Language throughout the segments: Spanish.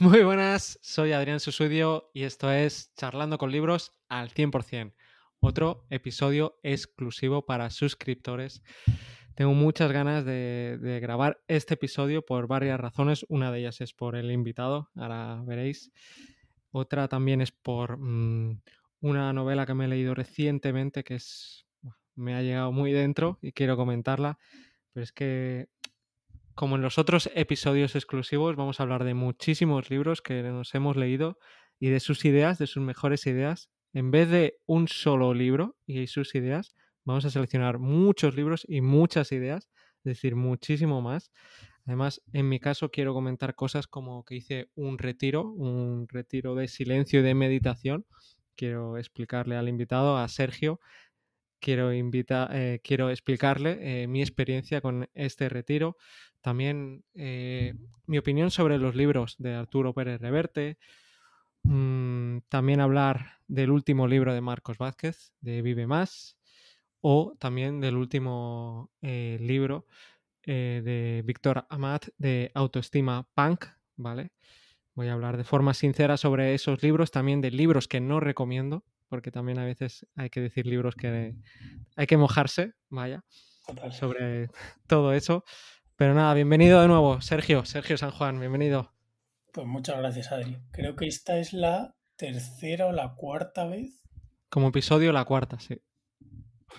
Muy buenas, soy Adrián Susudio y esto es Charlando con Libros al 100%, otro episodio exclusivo para suscriptores. Tengo muchas ganas de, de, grabar este episodio por varias razones. Una de ellas es por el invitado, ahora veréis. Otra también es por mmm, una novela que me he leído recientemente que es, me ha llegado muy dentro y quiero comentarla. Pero es que como en los otros episodios exclusivos, vamos a hablar de muchísimos libros que nos hemos leído y de sus ideas, de sus mejores ideas. En vez de un solo libro y sus ideas, vamos a seleccionar muchos libros y muchas ideas, es decir, muchísimo más. Además, en mi caso quiero comentar cosas como que hice un retiro, un retiro de silencio y de meditación. Quiero explicarle al invitado, a Sergio, quiero, invita, eh, quiero explicarle eh, mi experiencia con este retiro, también eh, mi opinión sobre los libros de Arturo Pérez Reverte, mmm, también hablar del último libro de Marcos Vázquez, de Vive Más, o también del último eh, libro de Víctor Amat de Autoestima Punk, ¿vale? Voy a hablar de forma sincera sobre esos libros, también de libros que no recomiendo, porque también a veces hay que decir libros que hay que mojarse, vaya, sobre todo eso. Pero nada, bienvenido de nuevo, Sergio, Sergio San Juan, bienvenido. Pues muchas gracias, Adri. Creo que esta es la tercera o la cuarta vez. Como episodio, la cuarta, sí.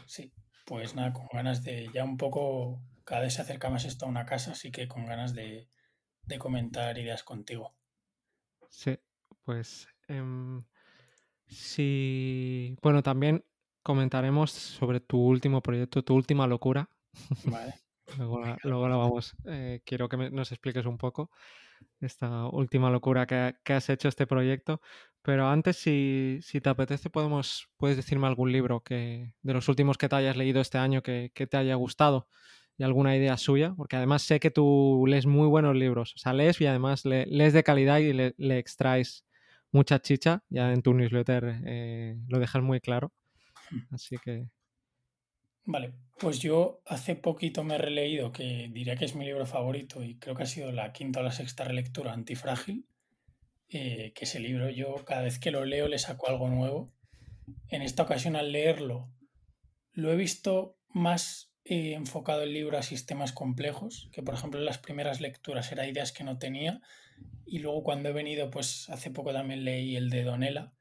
Sí, pues nada, con ganas de ya un poco, cada vez se acerca más esto a una casa, así que con ganas de, de comentar ideas contigo. Sí, pues eh, sí, bueno, también comentaremos sobre tu último proyecto, tu última locura. Vale. Luego la, luego la vamos. Eh, quiero que me, nos expliques un poco esta última locura que, que, has hecho este proyecto. Pero antes, si, si, te apetece, podemos, puedes decirme algún libro que, de los últimos que te hayas leído este año que, que te haya gustado y alguna idea suya, porque además sé que tú lees muy buenos libros. O sea, lees y además le, lees de calidad y le, le, extraes mucha chicha. Ya en tu newsletter eh, lo dejas muy claro. Así que Vale, pues yo hace poquito me he releído, que diría que es mi libro favorito y creo que ha sido la quinta o la sexta relectura, Antifrágil, eh, que ese libro yo cada vez que lo leo le saco algo nuevo. En esta ocasión al leerlo lo he visto más eh, enfocado el libro a sistemas complejos, que por ejemplo en las primeras lecturas era ideas que no tenía y luego cuando he venido, pues hace poco también leí el de Donela,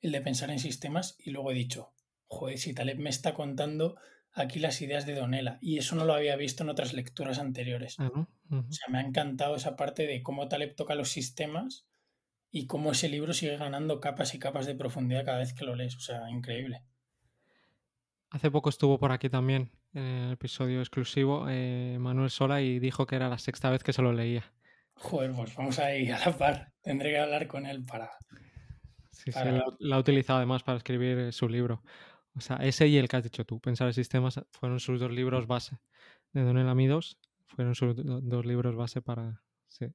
el de pensar en sistemas y luego he dicho, joder, si Taleb me está contando aquí las ideas de Donela y eso no lo había visto en otras lecturas anteriores. Uh -huh, uh -huh. O sea, me ha encantado esa parte de cómo Taleb toca los sistemas y cómo ese libro sigue ganando capas y capas de profundidad cada vez que lo lees. O sea, increíble. Hace poco estuvo por aquí también en el episodio exclusivo eh, Manuel Sola y dijo que era la sexta vez que se lo leía. Joder, pues vamos a ir a la par. Tendré que hablar con él para... Sí, para... sí, la, la, ha utilizado además para escribir su libro. O sea, ese y el que has dicho tú, Pensar en sistemas, fueron sus dos libros base. De Donel Amidos fueron sus dos libros base para... Sí.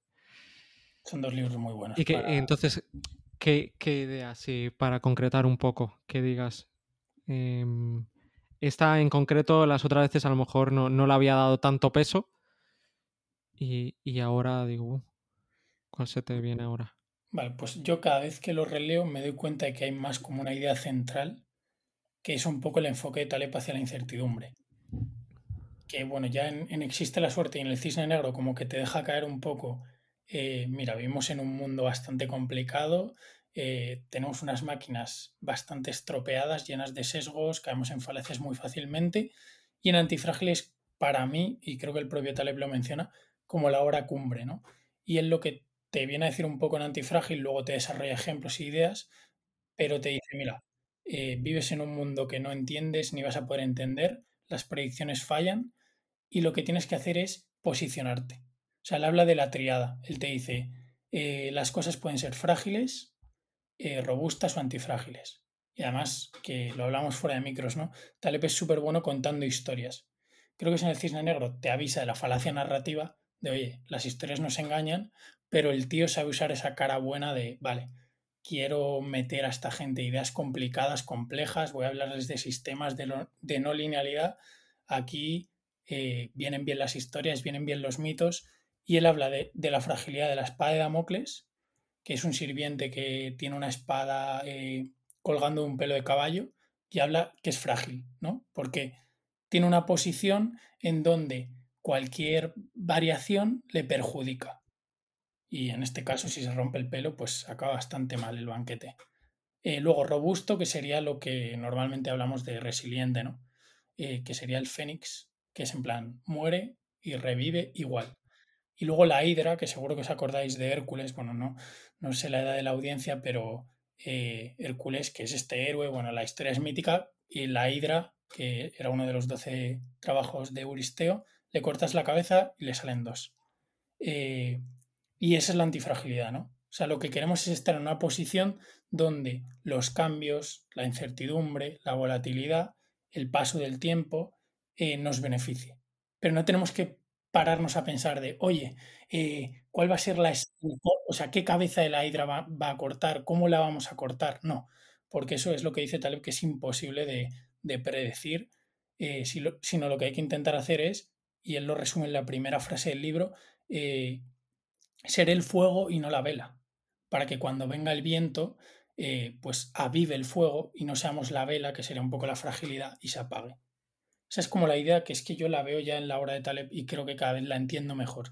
Son dos libros muy buenos. Y que para... entonces, ¿qué, ¿qué, idea, sí, para concretar un poco, que digas... Eh, esta en concreto, las otras veces a lo mejor no, no le había dado tanto peso y, y ahora digo, ¿cuál se te viene ahora? Vale, pues yo cada vez que lo releo me doy cuenta de que hay más como una idea central que es un poco el enfoque de Taleb hacia la incertidumbre. Que bueno, ya en, en, Existe la suerte y en el cisne negro como que te deja caer un poco, eh, mira, vivimos en un mundo bastante complicado, eh, tenemos unas máquinas bastante estropeadas, llenas de sesgos, caemos en falacias muy fácilmente, y en Antifrágiles, para mí, y creo que el propio Taleb lo menciona, como la hora cumbre, ¿no? Y es lo que te viene a decir un poco en Antifrágil, luego te desarrolla ejemplos e ideas, pero te dice, mira, eh, vives en un mundo que no entiendes ni vas a poder entender, las predicciones fallan y lo que tienes que hacer es posicionarte. O sea, él habla de la triada. Él te dice, eh, las cosas pueden ser frágiles, eh, robustas o antifrágiles. Y además, que lo hablamos fuera de micros, ¿no? Taleb es súper bueno contando historias. Creo que es en el Cisne Negro te avisa de la falacia narrativa, de oye, las historias nos engañan, pero el tío sabe usar esa cara buena de, vale, quiero meter a esta gente ideas complicadas, complejas, voy a hablarles de sistemas de, no linealidad. Aquí eh, vienen bien las historias, vienen bien los mitos, y él habla de, de, la fragilidad de la espada de Damocles que es un sirviente que tiene una espada eh, colgando un pelo de caballo y habla que es frágil, ¿no? Porque tiene una posición en donde cualquier variación le perjudica. Y en este caso, si se rompe el pelo, pues acaba bastante mal el banquete. Eh, luego, robusto, que sería lo que normalmente hablamos de resiliente, ¿no? Eh, que sería el fénix, que es en plan, muere y revive igual. Y luego la hidra, que seguro que os acordáis de Hércules, bueno, no, no sé la edad de la audiencia, pero eh, Hércules, que es este héroe, bueno, la historia es mítica, y la hidra, que era uno de los doce trabajos de Euristeo, le cortas la cabeza y le salen dos. Eh, y esa es la antifragilidad, ¿no? O sea, lo que queremos es estar en una posición donde los cambios, la incertidumbre, la volatilidad, el paso del tiempo eh, nos beneficie. Pero no tenemos que pararnos a pensar de, oye, eh, ¿cuál va a ser la... O sea, ¿qué cabeza de la hidra va, a cortar? ¿Cómo la vamos a cortar? No, porque eso es lo que dice Taleb, que es imposible de, predecir, eh, sino lo que hay que intentar hacer es, y él lo resume en la primera frase del libro, eh, ser el fuego y no la vela, para que cuando venga el viento, pues avive el fuego y no seamos la vela, que sería un poco la fragilidad, y se apague. Esa es como la idea que es que yo la veo ya en la obra de Taleb y creo que cada vez la entiendo mejor.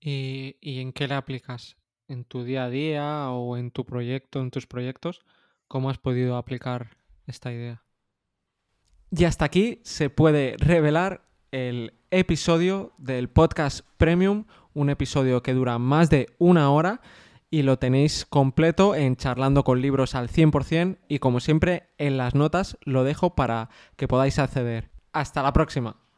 ¿Y, en qué la aplicas? ¿En tu día a día o en tu proyecto, en tus proyectos? ¿Cómo has podido aplicar esta idea? Y hasta aquí se puede revelar el episodio del podcast Premium, un episodio que dura más de una hora y lo tenéis completo en charlando con libros al 100% y como siempre en las notas lo dejo para que podáis acceder. Hasta la próxima.